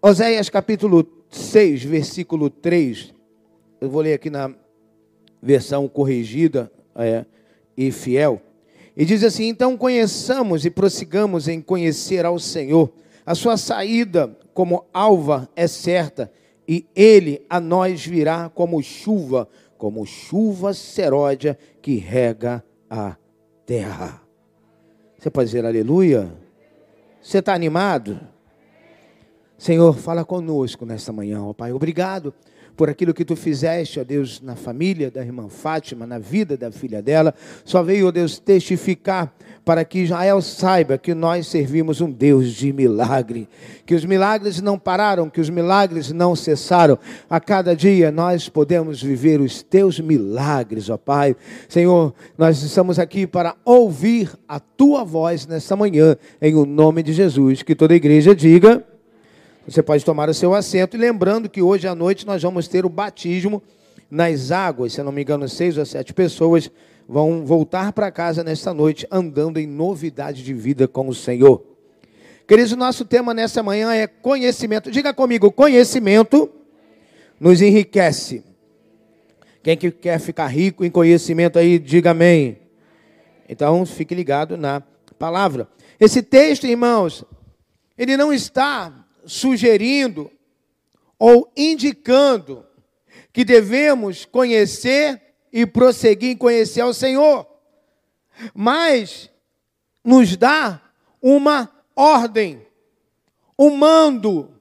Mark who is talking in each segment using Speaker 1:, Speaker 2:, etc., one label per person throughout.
Speaker 1: Oséias capítulo 6, versículo 3. Eu vou ler aqui na versão corrigida é, e fiel. E diz assim: Então conheçamos e prossigamos em conhecer ao Senhor. A sua saída como alva é certa, e ele a nós virá como chuva, como chuva seródia que rega a terra. Você pode dizer aleluia? Você está animado? Senhor, fala conosco nesta manhã, ó Pai. Obrigado por aquilo que tu fizeste, ó Deus, na família da irmã Fátima, na vida da filha dela. Só veio, ó Deus, testificar para que Israel saiba que nós servimos um Deus de milagre, que os milagres não pararam, que os milagres não cessaram. A cada dia nós podemos viver os teus milagres, ó Pai. Senhor, nós estamos aqui para ouvir a tua voz nesta manhã, em o nome de Jesus. Que toda a igreja diga. Você pode tomar o seu assento e lembrando que hoje à noite nós vamos ter o batismo nas águas. Se não me engano, seis ou sete pessoas vão voltar para casa nesta noite andando em novidade de vida com o Senhor. Queridos, nosso tema nessa manhã é conhecimento. Diga comigo, conhecimento nos enriquece. Quem que quer ficar rico em conhecimento aí, diga amém. Então, fique ligado na palavra. Esse texto, irmãos, ele não está sugerindo ou indicando que devemos conhecer e prosseguir em conhecer ao Senhor, mas nos dá uma ordem, um mando.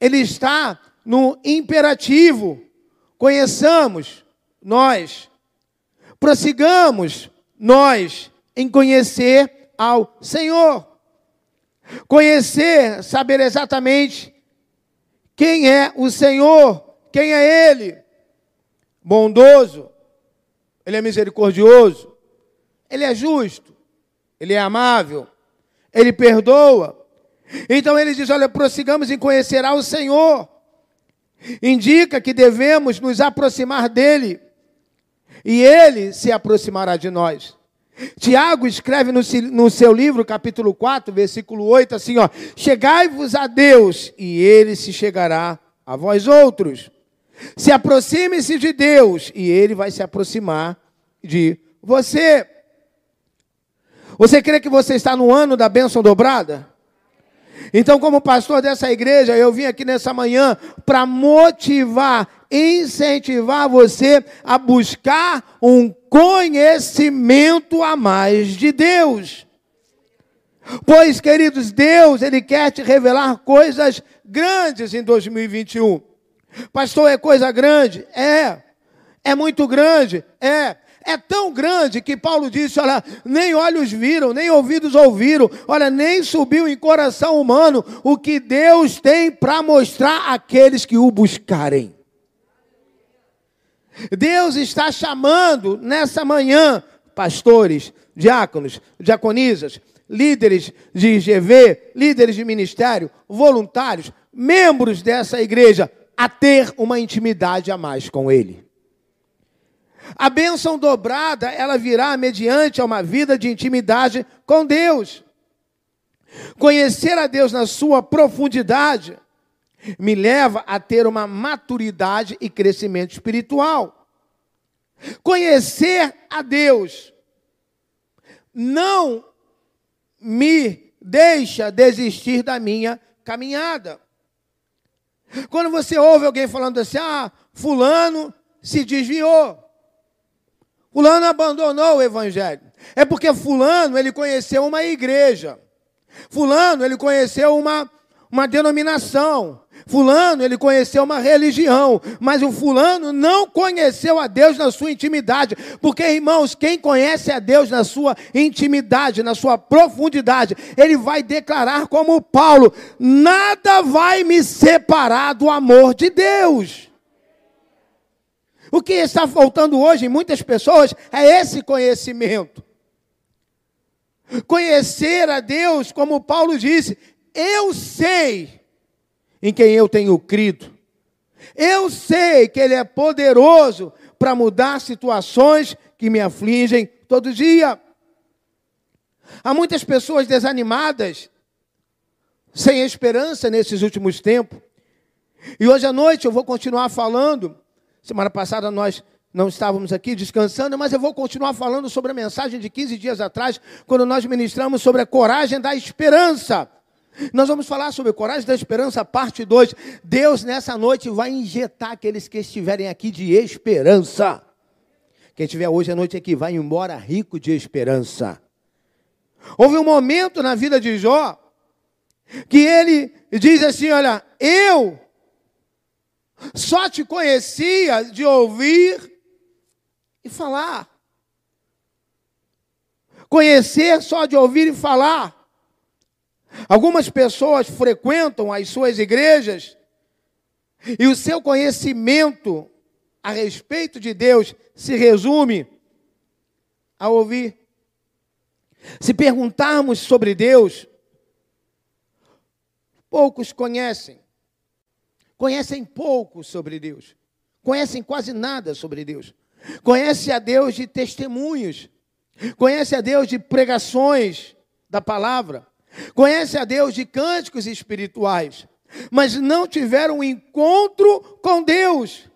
Speaker 1: Ele está no imperativo. Conheçamos nós, prossigamos nós em conhecer ao Senhor. Conhecer, saber exatamente quem é o Senhor, quem é Ele. Bondoso, Ele é misericordioso, Ele é justo, Ele é amável, Ele perdoa. Então ele diz: Olha, prossigamos em conhecer ao Senhor. Indica que devemos nos aproximar dele e ele se aproximará de nós. Tiago escreve no, no, seu livro, capítulo 4, versículo 8, assim: ó, chegai-vos a Deus, e ele se chegará a vós outros. Se aproxime-se de Deus, e ele vai se aproximar de você. Você crê que você está no ano da bênção dobrada? Então, como pastor dessa igreja, eu vim aqui nessa manhã para motivar, incentivar você a buscar um conhecimento a mais de Deus. Pois, queridos, Deus, Ele quer te revelar coisas grandes em 2021. Pastor, é coisa grande? É. É muito grande? É. É tão grande que Paulo disse: olha, nem olhos viram, nem ouvidos ouviram, olha, nem subiu em coração humano o que Deus tem para mostrar àqueles que o buscarem. Deus está chamando nessa manhã pastores, diáconos, diaconisas, líderes de IGV, líderes de ministério, voluntários, membros dessa igreja, a ter uma intimidade a mais com Ele. A bênção dobrada, ela virá mediante uma vida de intimidade com Deus. Conhecer a Deus na sua profundidade me leva a ter uma maturidade e crescimento espiritual. Conhecer a Deus não me deixa desistir da minha caminhada. Quando você ouve alguém falando assim, ah, fulano se desviou. Fulano abandonou o evangelho. É porque fulano ele conheceu uma igreja. Fulano ele conheceu uma, uma denominação. Fulano ele conheceu uma religião, mas o fulano não conheceu a Deus na sua intimidade, porque irmãos, quem conhece a Deus na sua intimidade, na sua profundidade, ele vai declarar como Paulo: nada vai me separar do amor de Deus. O que está faltando hoje em muitas pessoas é esse conhecimento. Conhecer a Deus, como Paulo disse, eu sei em quem eu tenho crido. Eu sei que Ele é poderoso para mudar situações que me afligem todo dia. Há muitas pessoas desanimadas, sem esperança nesses últimos tempos. E hoje à noite eu vou continuar falando. Semana passada nós não estávamos aqui descansando, mas eu vou continuar falando sobre a mensagem de 15 dias atrás, quando nós ministramos sobre a coragem da esperança. Nós vamos falar sobre coragem da esperança, parte 2. Deus, nessa noite, vai injetar aqueles que estiverem aqui de esperança. Quem estiver hoje à noite aqui, vai embora rico de esperança. Houve um momento na vida de Jó que ele diz assim: Olha, eu só te conhecia de ouvir e falar. Conhecer só de ouvir e falar. Algumas pessoas frequentam as suas igrejas e o seu conhecimento a respeito de Deus se resume a ouvir. Se perguntarmos sobre Deus, poucos conhecem. Conhecem pouco sobre Deus. Conhecem quase nada sobre Deus. Conhece a Deus de testemunhos. Conhece a Deus de pregações da palavra. Conhece a Deus de cânticos espirituais. Mas não tiveram um encontro com Deus.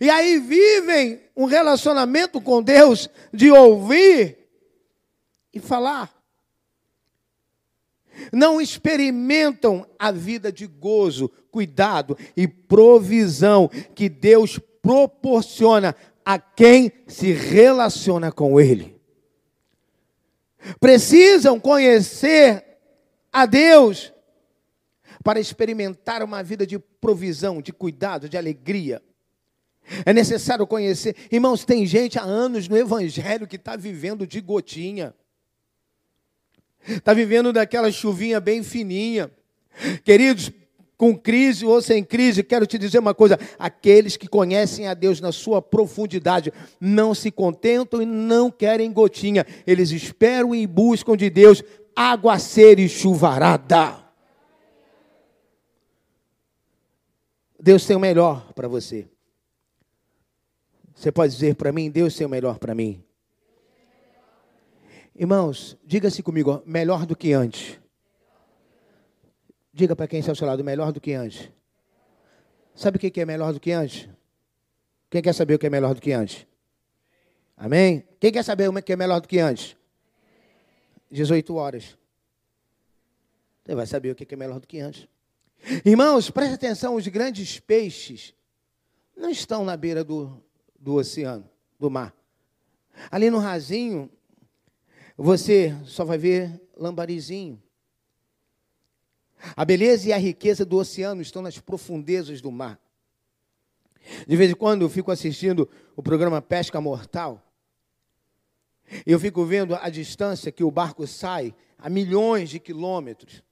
Speaker 1: E aí vivem um relacionamento com Deus de ouvir e falar. Não experimentam a vida de gozo, cuidado e provisão que Deus proporciona a quem se relaciona com Ele. Precisam conhecer a Deus para experimentar uma vida de provisão, de cuidado, de alegria. É necessário conhecer. Irmãos, tem gente há anos no Evangelho que está vivendo de gotinha. Está vivendo daquela chuvinha bem fininha. Queridos, com crise ou sem crise, quero te dizer uma coisa: aqueles que conhecem a Deus na sua profundidade não se contentam e não querem gotinha, eles esperam e buscam de Deus aguaceiro e chuvarada. Deus tem o melhor para você. Você pode dizer para mim: Deus tem o melhor para mim. Irmãos, diga-se comigo, melhor do que antes. Diga para quem está ao seu lado, melhor do que antes. Sabe o que é melhor do que antes? Quem quer saber o que é melhor do que antes? Amém? Quem quer saber o que é melhor do que antes? 18 horas. Você vai saber o que é melhor do que antes. Irmãos, preste atenção: os grandes peixes não estão na beira do, do oceano, do mar. Ali no rasinho, você só vai ver lambarizinho. A beleza e a riqueza do oceano estão nas profundezas do mar. De vez em quando eu fico assistindo o programa Pesca Mortal. Eu fico vendo a distância que o barco sai a milhões de quilômetros.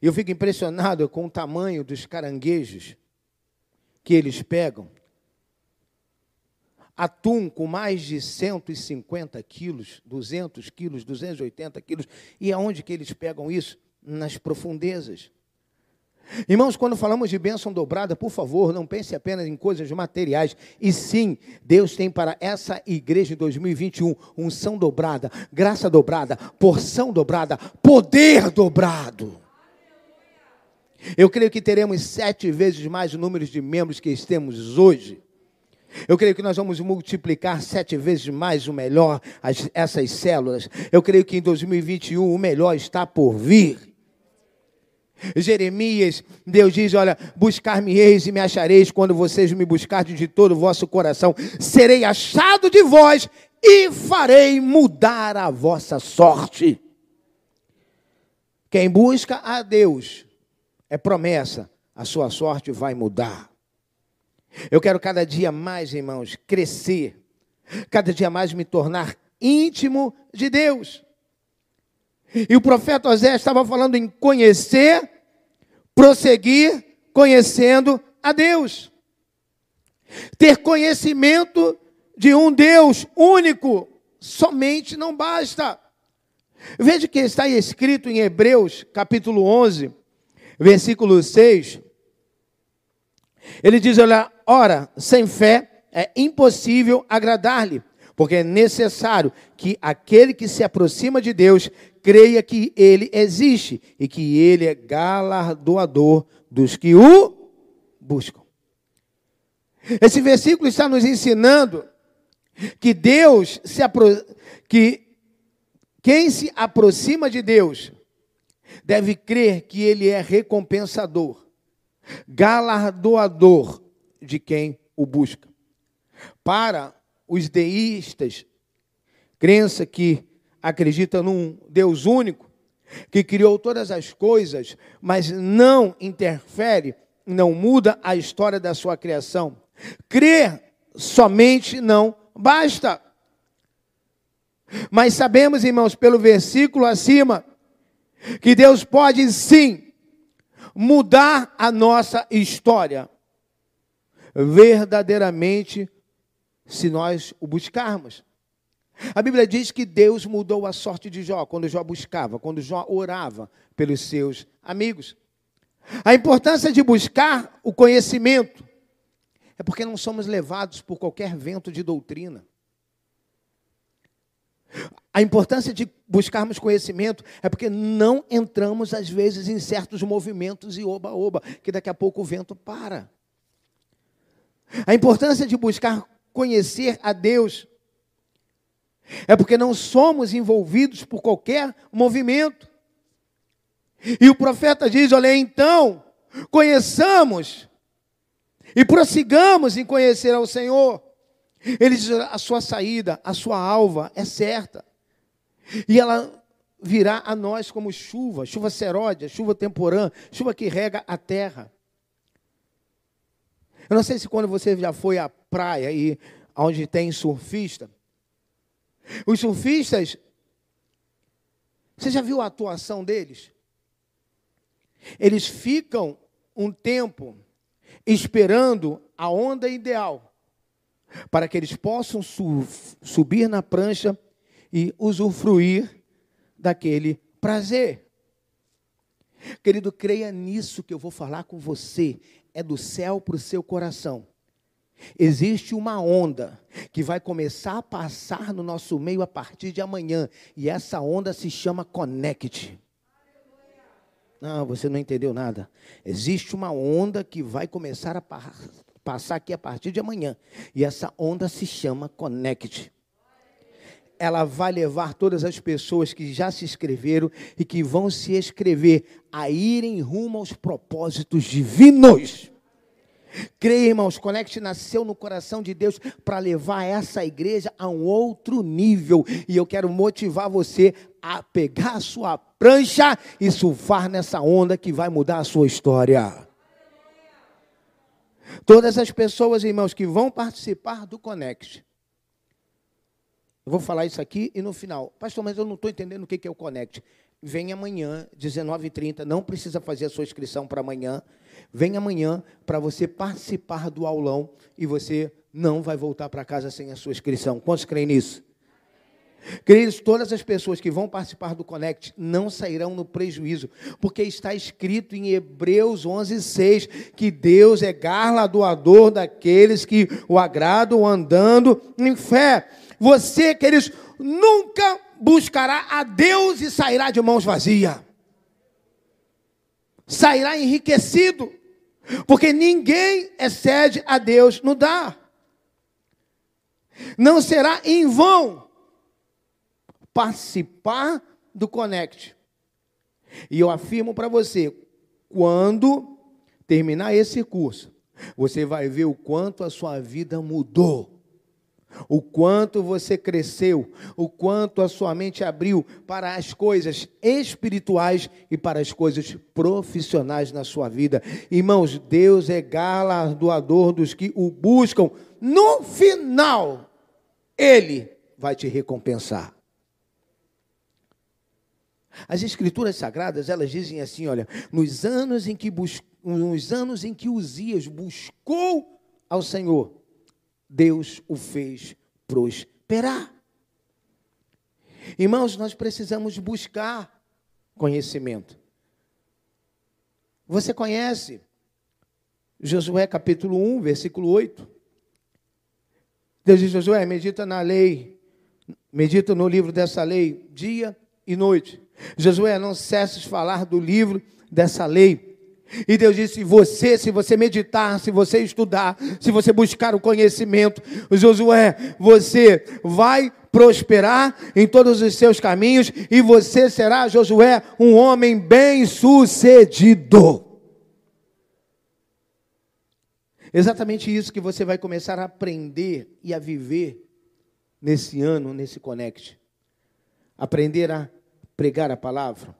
Speaker 1: Eu fico impressionado com o tamanho dos caranguejos que eles pegam. Atum com mais de 150 quilos, 200 quilos, 280 quilos. E aonde que eles pegam isso? nas profundezas. Irmãos, quando falamos de bênção dobrada, por favor, não pense apenas em coisas materiais. E sim, Deus tem para essa igreja em 2021 unção dobrada, graça dobrada, porção dobrada, poder dobrado. Eu creio que teremos sete vezes mais o número de membros que temos hoje. Eu creio que nós vamos multiplicar sete vezes mais o melhor, as, essas células. Eu creio que em 2021 o melhor está por vir. Jeremias, Deus diz: Olha, buscar-me-eis e me achareis quando vocês me buscarem de todo o vosso coração. Serei achado de vós e farei mudar a vossa sorte. Quem busca a Deus, é promessa, a sua sorte vai mudar. Eu quero cada dia mais, irmãos, crescer, cada dia mais me tornar íntimo de Deus. E o profeta Osés estava falando em conhecer, prosseguir conhecendo a Deus. Ter conhecimento de um Deus único somente não basta. Veja que está escrito em Hebreus, capítulo 11, versículo 6. Ele diz: Olha, ora, sem fé é impossível agradar-lhe, porque é necessário que aquele que se aproxima de Deus creia que ele existe e que ele é galardoador dos que o buscam. Esse versículo está nos ensinando que Deus se apro... que quem se aproxima de Deus deve crer que ele é recompensador, galardoador de quem o busca. Para os deístas, crença que acredita num Deus único, que criou todas as coisas, mas não interfere, não muda a história da sua criação. Crer somente não basta. Mas sabemos, irmãos, pelo versículo acima, que Deus pode sim mudar a nossa história, verdadeiramente, se nós o buscarmos. A Bíblia diz que Deus mudou a sorte de Jó quando Jó buscava, quando Jó orava pelos seus amigos. A importância de buscar o conhecimento é porque não somos levados por qualquer vento de doutrina. A importância de buscarmos conhecimento é porque não entramos, às vezes, em certos movimentos e oba-oba, que daqui a pouco o vento para. A importância de buscar conhecer a Deus é porque não somos envolvidos por qualquer movimento. E o profeta diz: olha, então, conheçamos e prossigamos em conhecer ao Senhor. Ele diz: a sua saída, a sua alva é certa. E ela virá a nós como chuva, chuva seródia, chuva temporã, chuva que rega a terra. Eu não sei se quando você já foi à praia aí, onde tem surfista. Os surfistas, você já viu a atuação deles? Eles ficam um tempo esperando a onda ideal, para que eles possam su subir na prancha e usufruir daquele prazer. Querido, creia nisso que eu vou falar com você, é do céu para o seu coração. Existe uma onda que vai começar a passar no nosso meio a partir de amanhã, e essa onda se chama Connect. Não, você não entendeu nada. Existe uma onda que vai começar a passar aqui a partir de amanhã. E essa onda se chama Connect. Ela vai levar todas as pessoas que já se inscreveram e que vão se inscrever a irem rumo aos propósitos divinos. Creia, irmãos, Conect nasceu no coração de Deus para levar essa igreja a um outro nível. E eu quero motivar você a pegar a sua prancha e surfar nessa onda que vai mudar a sua história. Todas as pessoas, irmãos, que vão participar do Connect. Eu vou falar isso aqui e no final. Pastor, mas eu não estou entendendo o que é o Connect. Vem amanhã, 19h30. Não precisa fazer a sua inscrição para amanhã. Vem amanhã para você participar do aulão e você não vai voltar para casa sem a sua inscrição. Quantos creem nisso? Queridos, todas as pessoas que vão participar do Connect não sairão no prejuízo, porque está escrito em Hebreus 11:6 que Deus é galardoador daqueles que o agradam andando em fé. Você, queridos, nunca buscará a Deus e sairá de mãos vazias sairá enriquecido, porque ninguém excede a Deus no dar. Não será em vão participar do Connect. E eu afirmo para você, quando terminar esse curso, você vai ver o quanto a sua vida mudou o quanto você cresceu, o quanto a sua mente abriu para as coisas espirituais e para as coisas profissionais na sua vida. Irmãos, Deus é galardoador dos que o buscam. No final, Ele vai te recompensar. As escrituras sagradas, elas dizem assim, olha, nos anos em que bus... nos anos em que Uzias buscou ao Senhor, Deus o fez prosperar. Irmãos, nós precisamos buscar conhecimento. Você conhece Josué capítulo 1, versículo 8? Deus diz: Josué, medita na lei, medita no livro dessa lei, dia e noite. Josué, não cesses de falar do livro dessa lei. E Deus disse: você, se você meditar, se você estudar, se você buscar o conhecimento, Josué, você vai prosperar em todos os seus caminhos e você será, Josué, um homem bem-sucedido. Exatamente isso que você vai começar a aprender e a viver nesse ano, nesse Connect. Aprender a pregar a palavra,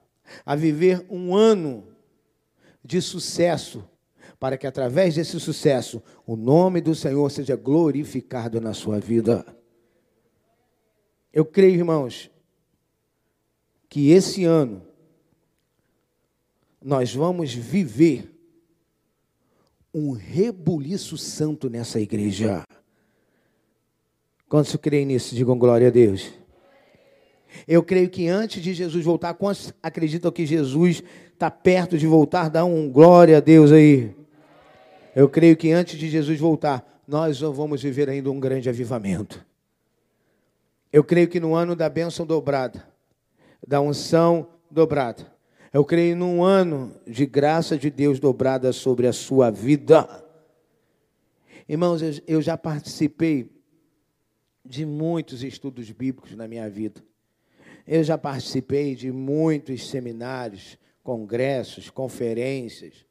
Speaker 1: a viver um ano de sucesso, para que através desse sucesso o nome do Senhor seja glorificado na sua vida. Eu creio, irmãos, que esse ano nós vamos viver um rebuliço santo nessa igreja. Quantos creem nisso? Digam glória a Deus. Eu creio que antes de Jesus voltar, quantos acreditam que Jesus está perto de voltar? Dá um glória a Deus aí. Eu creio que antes de Jesus voltar, nós vamos viver ainda um grande avivamento. Eu creio que no ano da bênção dobrada, da unção dobrada, eu creio num ano de graça de Deus dobrada sobre a sua vida. Irmãos, eu já participei de muitos estudos bíblicos na minha vida. Eu já participei de muitos seminários, congressos, conferências.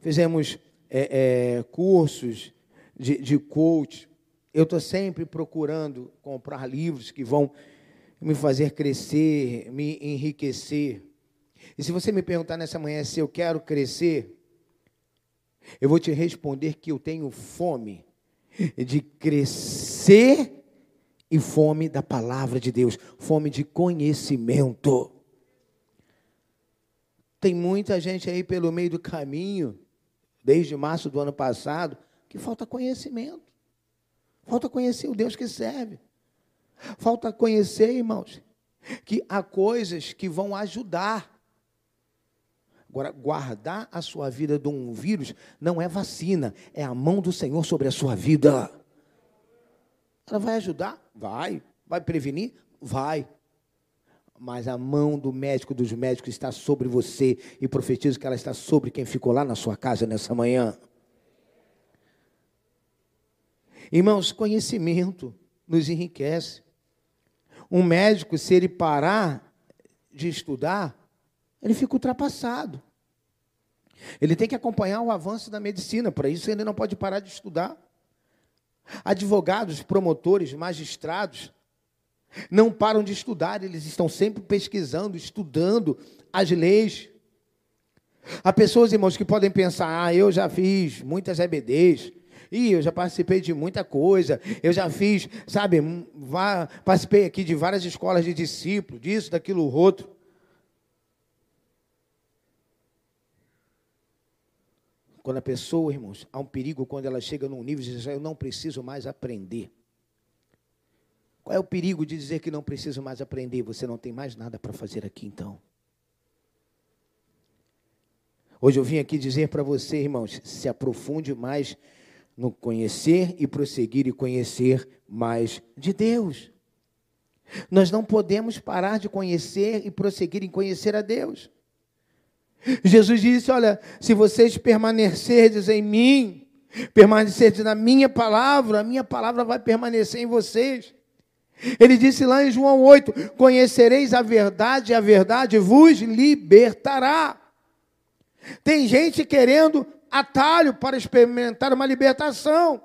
Speaker 1: Fizemos é, é, cursos de, de coach. Eu estou sempre procurando comprar livros que vão me fazer crescer, me enriquecer. E se você me perguntar nessa manhã se eu quero crescer, eu vou te responder que eu tenho fome de crescer e fome da palavra de Deus, fome de conhecimento. Tem muita gente aí pelo meio do caminho, desde março do ano passado, que falta conhecimento. Falta conhecer o Deus que serve. Falta conhecer, irmãos, que há coisas que vão ajudar Agora, guardar a sua vida de um vírus não é vacina, é a mão do Senhor sobre a sua vida. Ela vai ajudar? Vai. Vai prevenir? Vai. Mas a mão do médico, dos médicos, está sobre você. E profetizo que ela está sobre quem ficou lá na sua casa nessa manhã. Irmãos, conhecimento nos enriquece. Um médico, se ele parar de estudar, ele fica ultrapassado. Ele tem que acompanhar o avanço da medicina, para isso ele não pode parar de estudar. Advogados, promotores, magistrados não param de estudar, eles estão sempre pesquisando, estudando as leis. Há pessoas, irmãos, que podem pensar: ah, eu já fiz muitas EBDs, e eu já participei de muita coisa, eu já fiz, sabe, participei aqui de várias escolas de discípulos, disso, daquilo, outro. Quando a pessoa, irmãos, há um perigo quando ela chega num nível de dizer, eu não preciso mais aprender. Qual é o perigo de dizer que não preciso mais aprender? Você não tem mais nada para fazer aqui então. Hoje eu vim aqui dizer para você, irmãos, se aprofunde mais no conhecer e prosseguir e conhecer mais de Deus. Nós não podemos parar de conhecer e prosseguir em conhecer a Deus. Jesus disse: Olha, se vocês permanecerdes em mim, permanecerdes na minha palavra, a minha palavra vai permanecer em vocês. Ele disse lá em João 8: Conhecereis a verdade, e a verdade vos libertará. Tem gente querendo atalho para experimentar uma libertação.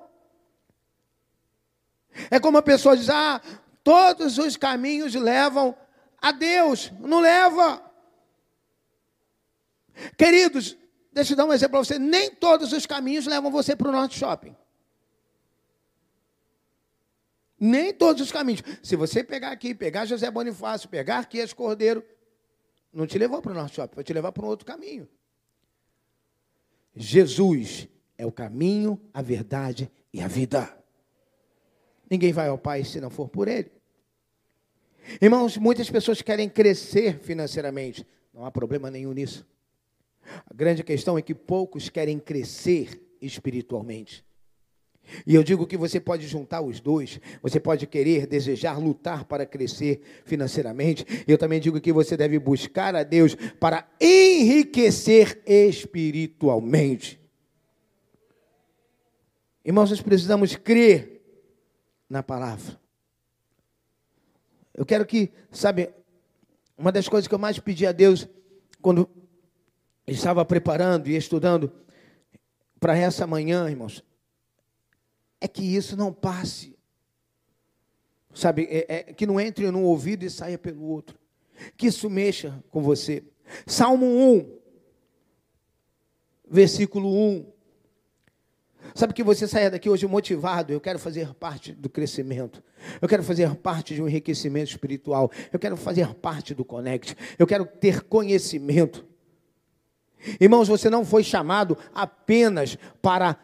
Speaker 1: É como a pessoa diz: Ah, todos os caminhos levam a Deus. Não leva. Queridos, deixa eu dar um exemplo para você. Nem todos os caminhos levam você para o Norte Shopping. Nem todos os caminhos. Se você pegar aqui, pegar José Bonifácio, pegar Arquias Cordeiro, não te levou para o Norte Shopping, vai te levar para um outro caminho. Jesus é o caminho, a verdade e a vida. Ninguém vai ao Pai se não for por Ele. Irmãos, muitas pessoas querem crescer financeiramente. Não há problema nenhum nisso. A grande questão é que poucos querem crescer espiritualmente. E eu digo que você pode juntar os dois. Você pode querer, desejar, lutar para crescer financeiramente. Eu também digo que você deve buscar a Deus para enriquecer espiritualmente. Irmãos, nós precisamos crer na palavra. Eu quero que, sabe, uma das coisas que eu mais pedi a Deus quando estava preparando e estudando para essa manhã, irmãos, é que isso não passe. Sabe, é, é, que não entre num ouvido e saia pelo outro. Que isso mexa com você. Salmo 1, versículo 1. Sabe que você saia daqui hoje motivado, eu quero fazer parte do crescimento. Eu quero fazer parte de um enriquecimento espiritual. Eu quero fazer parte do Connect. Eu quero ter conhecimento. Irmãos, você não foi chamado apenas para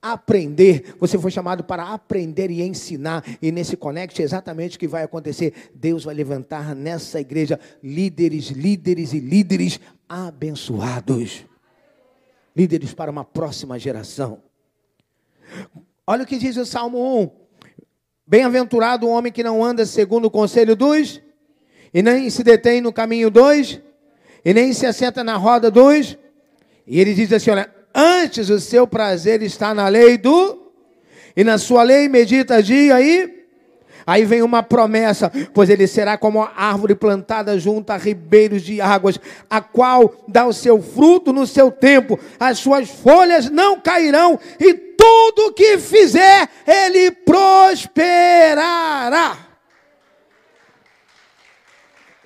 Speaker 1: aprender, você foi chamado para aprender e ensinar. E nesse Connect é exatamente o que vai acontecer. Deus vai levantar nessa igreja líderes, líderes e líderes abençoados. Líderes para uma próxima geração. Olha o que diz o Salmo 1. Bem-aventurado o homem que não anda segundo o conselho dos, e nem se detém no caminho dos, e nem se assenta na roda dos. E ele diz assim: olha, antes o seu prazer está na lei do, e na sua lei medita dia e. Aí vem uma promessa, pois ele será como a árvore plantada junto a ribeiros de águas, a qual dá o seu fruto no seu tempo, as suas folhas não cairão, e tudo que fizer, ele prosperará.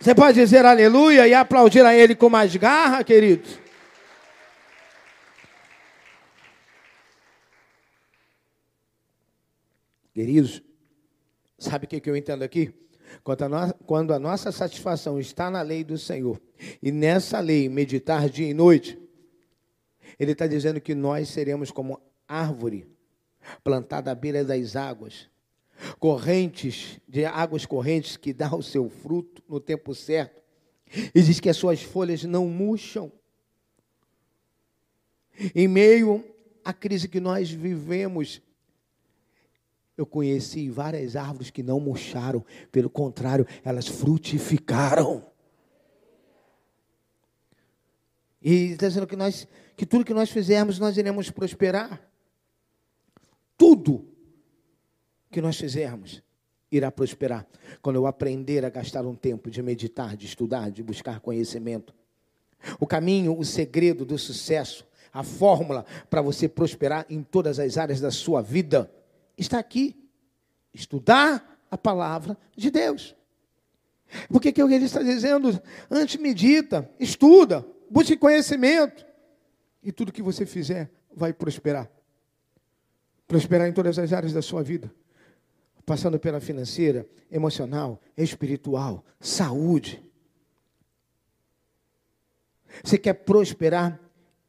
Speaker 1: Você pode dizer aleluia e aplaudir a Ele com mais garra, queridos? Queridos, sabe o que eu entendo aqui? Quando a, no... Quando a nossa satisfação está na lei do Senhor, e nessa lei meditar dia e noite, Ele está dizendo que nós seremos como árvore plantada à beira das águas, correntes, de águas correntes que dá o seu fruto no tempo certo. E diz que as suas folhas não murcham. Em meio à crise que nós vivemos, eu conheci várias árvores que não murcharam, pelo contrário, elas frutificaram. E está dizendo que, nós, que tudo que nós fizermos, nós iremos prosperar. Tudo que nós fizermos irá prosperar. Quando eu aprender a gastar um tempo de meditar, de estudar, de buscar conhecimento. O caminho, o segredo do sucesso, a fórmula para você prosperar em todas as áreas da sua vida está aqui. Estudar a palavra de Deus. Porque que ele está dizendo? Antes medita, estuda, busque conhecimento. E tudo que você fizer vai prosperar. Prosperar em todas as áreas da sua vida passando pela financeira, emocional, espiritual, saúde. Você quer prosperar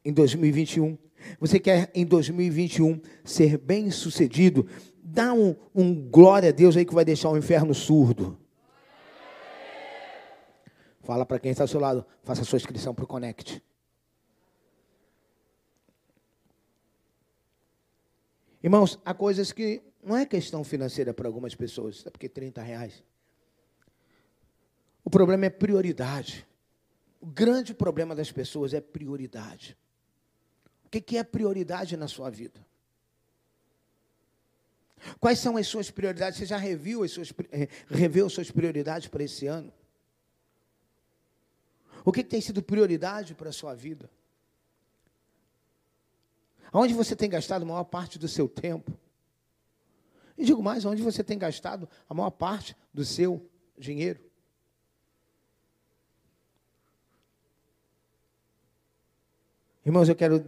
Speaker 1: em 2021? Você quer em 2021 ser bem sucedido? Dá um, um glória a Deus aí que vai deixar o inferno surdo. Fala para quem está ao seu lado, faça sua inscrição para o Connect. Irmãos, há coisas que não é questão financeira para algumas pessoas, é porque 30 reais. O problema é prioridade. O grande problema das pessoas é prioridade. O que é prioridade na sua vida? Quais são as suas prioridades? Você já reviu as suas, eh, reveu as suas prioridades para esse ano? O que tem sido prioridade para a sua vida? Onde você tem gastado a maior parte do seu tempo? E digo mais, onde você tem gastado a maior parte do seu dinheiro? Irmãos, eu quero,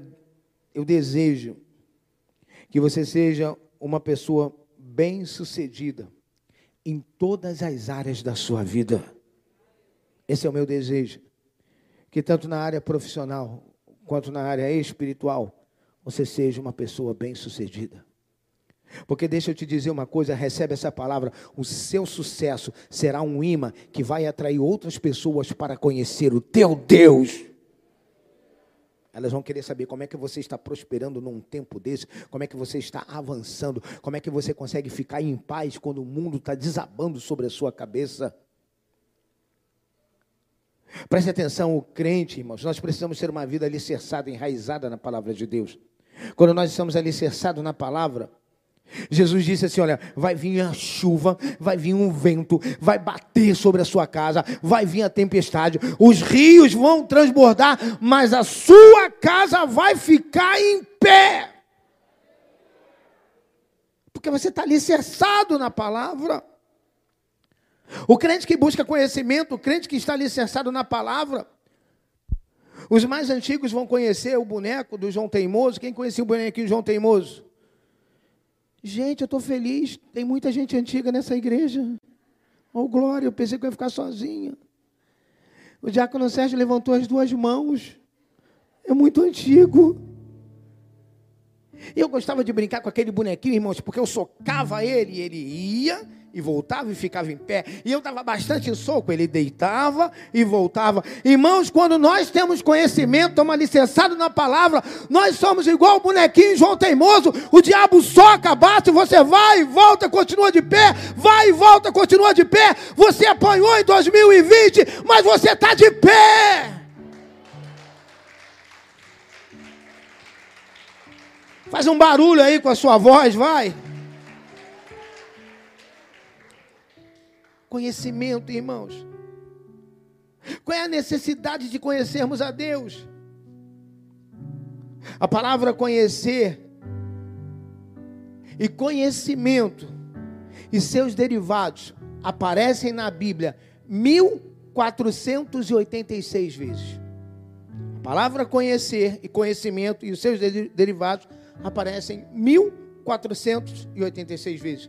Speaker 1: eu desejo que você seja uma pessoa bem-sucedida em todas as áreas da sua vida. Esse é o meu desejo. Que tanto na área profissional quanto na área espiritual, você seja uma pessoa bem-sucedida. Porque deixa eu te dizer uma coisa, recebe essa palavra, o seu sucesso será um imã que vai atrair outras pessoas para conhecer o teu Deus. Elas vão querer saber como é que você está prosperando num tempo desse, como é que você está avançando, como é que você consegue ficar em paz quando o mundo está desabando sobre a sua cabeça. Preste atenção, o crente, irmãos, nós precisamos ter uma vida alicerçada, enraizada na palavra de Deus. Quando nós estamos alicerçados na palavra, Jesus disse assim: Olha, vai vir a chuva, vai vir um vento, vai bater sobre a sua casa, vai vir a tempestade, os rios vão transbordar, mas a sua casa vai ficar em pé. Porque você está alicerçado na palavra. O crente que busca conhecimento, o crente que está alicerçado na palavra, os mais antigos vão conhecer o boneco do João Teimoso. Quem conhecia o bonequinho do João Teimoso? Gente, eu estou feliz. Tem muita gente antiga nessa igreja. Oh, glória, eu pensei que eu ia ficar sozinha. O diácono Sérgio levantou as duas mãos. É muito antigo. Eu gostava de brincar com aquele bonequinho, irmãos, porque eu socava ele e ele ia e voltava e ficava em pé. E eu estava bastante soco, ele deitava e voltava. Irmãos, quando nós temos conhecimento, estamos alicerçados na palavra, nós somos igual o bonequinho João Teimoso. O diabo soca, bate, você vai e volta, continua de pé, vai e volta, continua de pé. Você apanhou em 2020, mas você está de pé. Faz um barulho aí com a sua voz, vai. Conhecimento, irmãos. Qual é a necessidade de conhecermos a Deus? A palavra conhecer e conhecimento e seus derivados aparecem na Bíblia 1486 vezes. A palavra conhecer e conhecimento e os seus derivados aparecem 1486 vezes.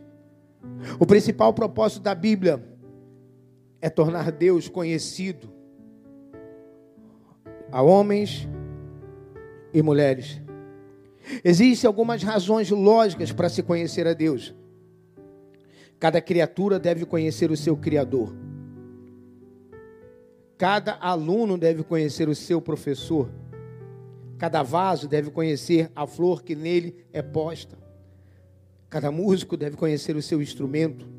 Speaker 1: O principal propósito da Bíblia é tornar Deus conhecido a homens e mulheres. Existem algumas razões lógicas para se conhecer a Deus. Cada criatura deve conhecer o seu Criador. Cada aluno deve conhecer o seu professor. Cada vaso deve conhecer a flor que nele é posta. Cada músico deve conhecer o seu instrumento.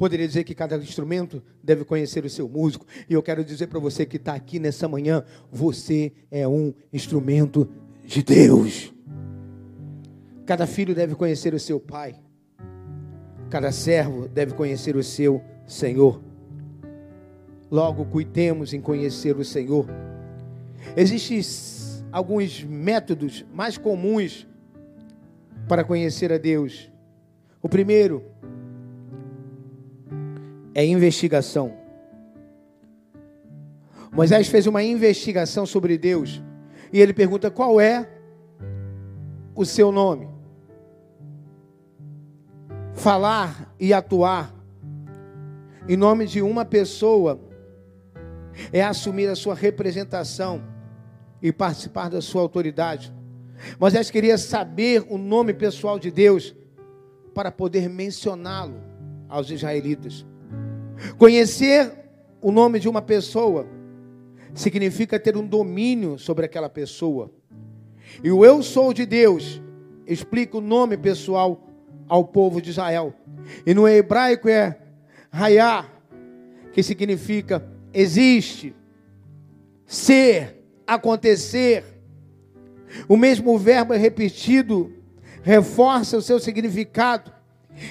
Speaker 1: Poderia dizer que cada instrumento deve conhecer o seu músico. E eu quero dizer para você que está aqui nessa manhã: você é um instrumento de Deus. Cada filho deve conhecer o seu pai. Cada servo deve conhecer o seu Senhor. Logo, cuidemos em conhecer o Senhor. Existem alguns métodos mais comuns para conhecer a Deus. O primeiro é investigação. Moisés fez uma investigação sobre Deus e ele pergunta qual é o seu nome. Falar e atuar em nome de uma pessoa é assumir a sua representação e participar da sua autoridade. Moisés queria saber o nome pessoal de Deus para poder mencioná-lo aos israelitas. Conhecer o nome de uma pessoa significa ter um domínio sobre aquela pessoa. E o eu sou de Deus explica o nome pessoal ao povo de Israel. E no hebraico é Hayá, que significa existe, ser, acontecer. O mesmo verbo é repetido, reforça o seu significado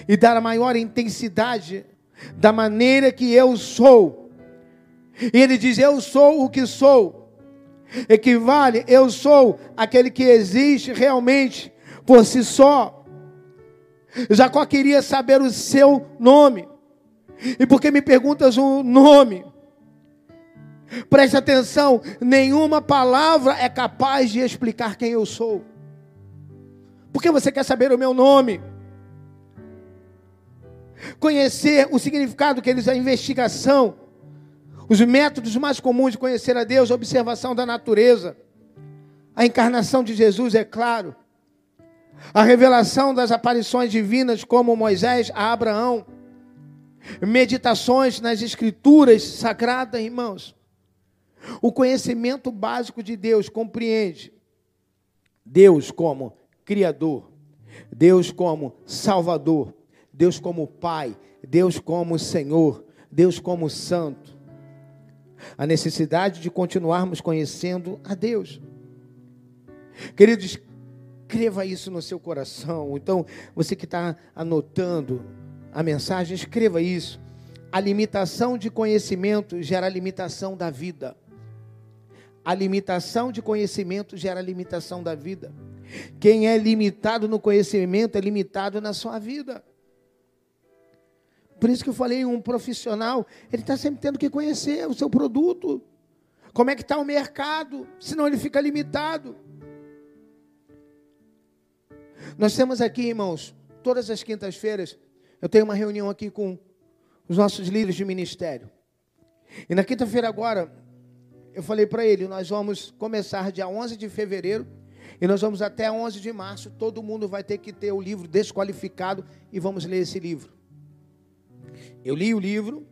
Speaker 1: e dá maior intensidade da maneira que eu sou. E ele diz: Eu sou o que sou. Equivale, eu sou aquele que existe realmente por si só. Jacó queria saber o seu nome. E porque me perguntas o nome? Preste atenção, nenhuma palavra é capaz de explicar quem eu sou. Por que você quer saber o meu nome? Conhecer o significado que eles, a investigação, os métodos mais comuns de conhecer a Deus, a observação da natureza, a encarnação de Jesus, é claro, a revelação das aparições divinas, como Moisés a Abraão, meditações nas escrituras sagradas, irmãos. O conhecimento básico de Deus compreende Deus como Criador, Deus como Salvador, Deus como Pai, Deus como Senhor, Deus como Santo. A necessidade de continuarmos conhecendo a Deus. Queridos, escreva isso no seu coração. Então, você que está anotando a mensagem, escreva isso. A limitação de conhecimento gera a limitação da vida. A limitação de conhecimento gera a limitação da vida. Quem é limitado no conhecimento é limitado na sua vida. Por isso que eu falei, um profissional, ele está sempre tendo que conhecer o seu produto. Como é que está o mercado, senão ele fica limitado. Nós temos aqui, irmãos, todas as quintas-feiras, eu tenho uma reunião aqui com os nossos líderes de ministério. E na quinta-feira agora, eu falei para ele, nós vamos começar dia 11 de fevereiro e nós vamos até 11 de março, todo mundo vai ter que ter o livro desqualificado e vamos ler esse livro. Eu li o livro,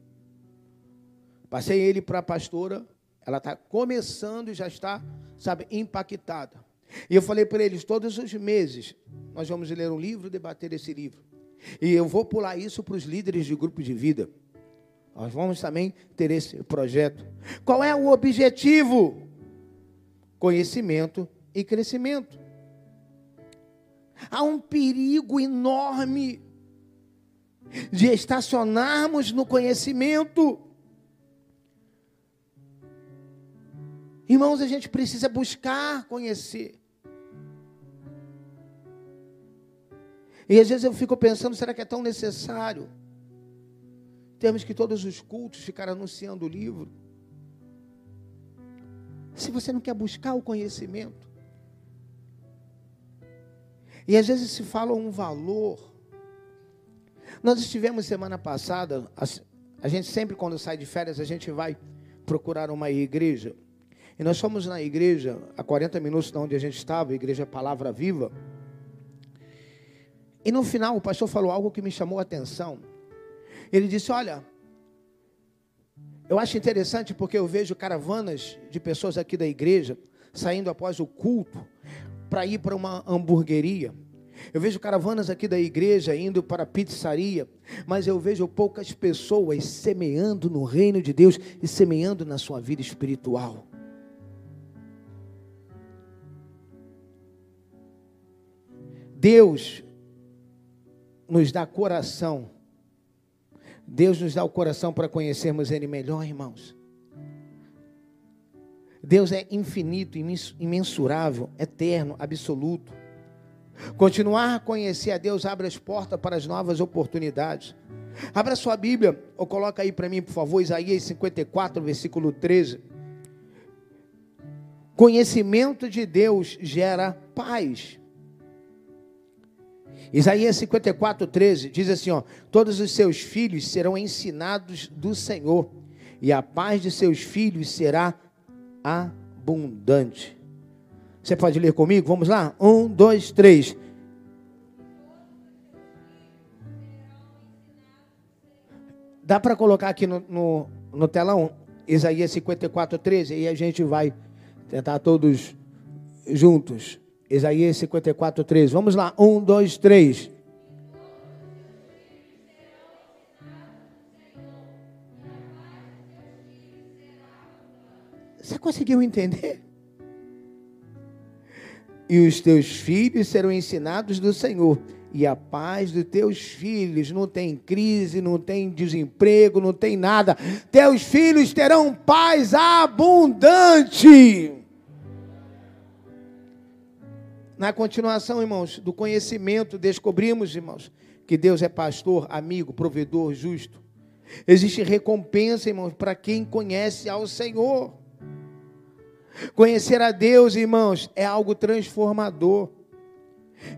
Speaker 1: passei ele para a pastora, ela está começando e já está, sabe, impactada. E eu falei para eles, todos os meses, nós vamos ler um livro, debater esse livro. E eu vou pular isso para os líderes de grupo de vida. Nós vamos também ter esse projeto. Qual é o objetivo? Conhecimento e crescimento. Há um perigo enorme de estacionarmos no conhecimento. Irmãos, a gente precisa buscar conhecer. E às vezes eu fico pensando, será que é tão necessário? Temos que todos os cultos ficar anunciando o livro. Se você não quer buscar o conhecimento. E às vezes se fala um valor. Nós estivemos semana passada, a gente sempre quando sai de férias, a gente vai procurar uma igreja. E nós fomos na igreja, a 40 minutos de onde a gente estava, a igreja Palavra Viva. E no final o pastor falou algo que me chamou a atenção. Ele disse: Olha, eu acho interessante porque eu vejo caravanas de pessoas aqui da igreja saindo após o culto para ir para uma hamburgueria. Eu vejo caravanas aqui da igreja indo para a pizzaria, mas eu vejo poucas pessoas semeando no reino de Deus e semeando na sua vida espiritual. Deus nos dá coração Deus nos dá o coração para conhecermos Ele melhor, irmãos. Deus é infinito, imensurável, eterno, absoluto. Continuar a conhecer a Deus abre as portas para as novas oportunidades. Abra sua Bíblia, ou coloca aí para mim, por favor, Isaías 54, versículo 13. Conhecimento de Deus gera paz. Isaías 54, 13 diz assim: ó, Todos os seus filhos serão ensinados do Senhor, e a paz de seus filhos será abundante. Você pode ler comigo? Vamos lá? Um, dois, três. Dá para colocar aqui no, no, no telão Isaías 54, 13, e a gente vai tentar todos juntos. Isaías 54, 13. Vamos lá. Um, dois, três. Você conseguiu entender? E os teus filhos serão ensinados do Senhor. E a paz dos teus filhos não tem crise, não tem desemprego, não tem nada. Teus filhos terão paz abundante. Na continuação, irmãos, do conhecimento, descobrimos, irmãos, que Deus é pastor, amigo, provedor, justo. Existe recompensa, irmãos, para quem conhece ao Senhor. Conhecer a Deus, irmãos, é algo transformador.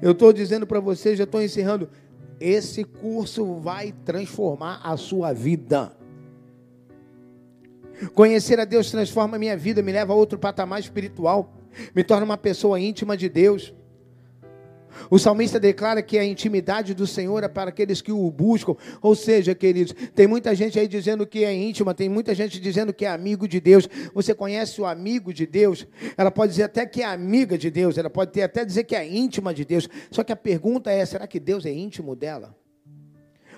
Speaker 1: Eu estou dizendo para vocês, já estou encerrando. Esse curso vai transformar a sua vida. Conhecer a Deus transforma a minha vida, me leva a outro patamar espiritual me torna uma pessoa íntima de Deus. O salmista declara que a intimidade do Senhor é para aqueles que o buscam. Ou seja, queridos, tem muita gente aí dizendo que é íntima, tem muita gente dizendo que é amigo de Deus. Você conhece o amigo de Deus? Ela pode dizer até que é amiga de Deus, ela pode até dizer que é íntima de Deus. Só que a pergunta é: será que Deus é íntimo dela?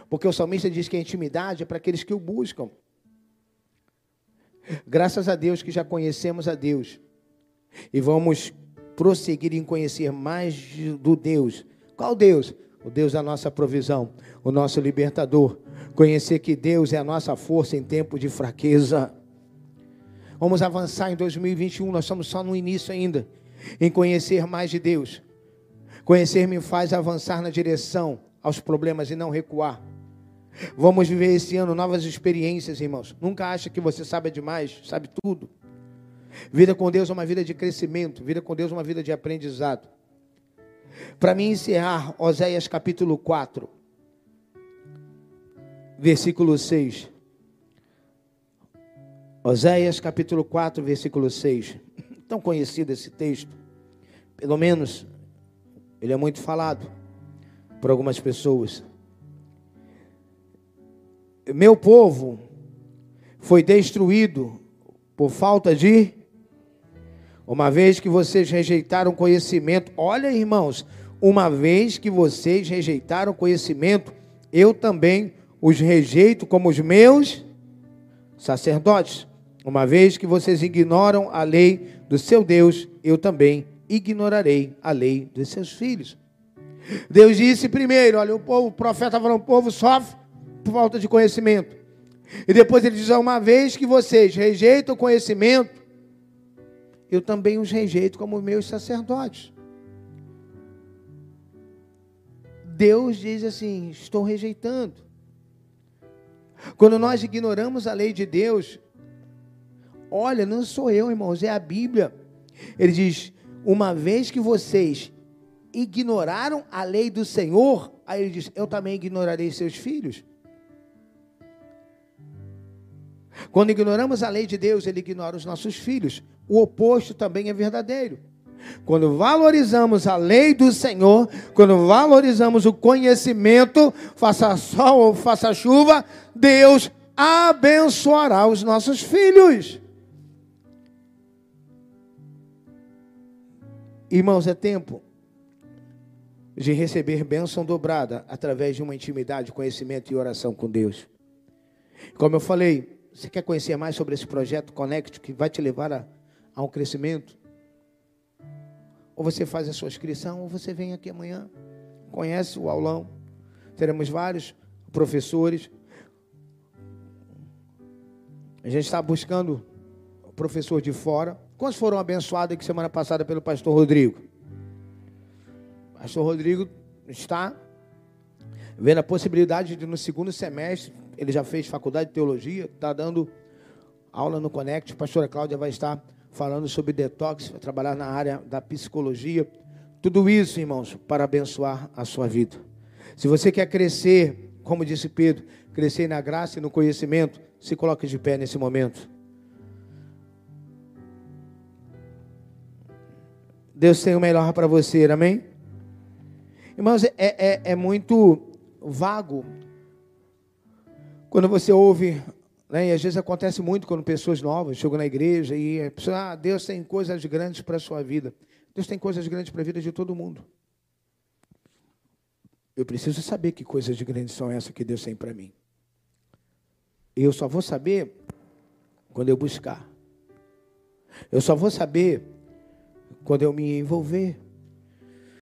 Speaker 1: Porque o salmista diz que a intimidade é para aqueles que o buscam. Graças a Deus que já conhecemos a Deus. E vamos prosseguir em conhecer mais do Deus. Qual Deus? O Deus da nossa provisão, o nosso libertador. Conhecer que Deus é a nossa força em tempo de fraqueza. Vamos avançar em 2021, nós estamos só no início ainda, em conhecer mais de Deus. Conhecer me faz avançar na direção aos problemas e não recuar. Vamos viver esse ano novas experiências, irmãos. Nunca acha que você sabe demais, sabe tudo. Vida com Deus é uma vida de crescimento, vida com Deus é uma vida de aprendizado. Para mim encerrar, Oséias capítulo 4, versículo 6. Oséias capítulo 4, versículo 6. Tão conhecido esse texto. Pelo menos ele é muito falado por algumas pessoas. Meu povo foi destruído por falta de uma vez que vocês rejeitaram conhecimento, olha, irmãos, uma vez que vocês rejeitaram conhecimento, eu também os rejeito como os meus sacerdotes. Uma vez que vocês ignoram a lei do seu Deus, eu também ignorarei a lei dos seus filhos. Deus disse primeiro: olha, o povo, o profeta falou, o povo sofre por falta de conhecimento. E depois ele diz: uma vez que vocês rejeitam o conhecimento, eu também os rejeito como meus sacerdotes. Deus diz assim: estou rejeitando. Quando nós ignoramos a lei de Deus, olha, não sou eu, irmãos, é a Bíblia. Ele diz: uma vez que vocês ignoraram a lei do Senhor, aí ele diz: eu também ignorarei seus filhos. Quando ignoramos a lei de Deus, ele ignora os nossos filhos. O oposto também é verdadeiro. Quando valorizamos a lei do Senhor, quando valorizamos o conhecimento, faça sol ou faça chuva, Deus abençoará os nossos filhos. Irmãos, é tempo de receber bênção dobrada através de uma intimidade, conhecimento e oração com Deus. Como eu falei, você quer conhecer mais sobre esse projeto Connect que vai te levar a, a um crescimento? Ou você faz a sua inscrição, ou você vem aqui amanhã, conhece o aulão. Teremos vários professores. A gente está buscando professor de fora. Quantos foram abençoados aqui semana passada pelo pastor Rodrigo? Pastor Rodrigo está vendo a possibilidade de no segundo semestre ele já fez faculdade de teologia, está dando aula no Connect. A pastora Cláudia vai estar falando sobre detox, vai trabalhar na área da psicologia. Tudo isso, irmãos, para abençoar a sua vida. Se você quer crescer, como disse Pedro, crescer na graça e no conhecimento, se coloque de pé nesse momento. Deus tem o melhor para você, amém? Irmãos, é, é, é muito vago quando você ouve, né, e às vezes acontece muito quando pessoas novas chegam na igreja e a pessoa, ah, Deus tem coisas grandes para a sua vida. Deus tem coisas grandes para a vida de todo mundo. Eu preciso saber que coisas grandes são essas que Deus tem para mim. Eu só vou saber quando eu buscar. Eu só vou saber quando eu me envolver.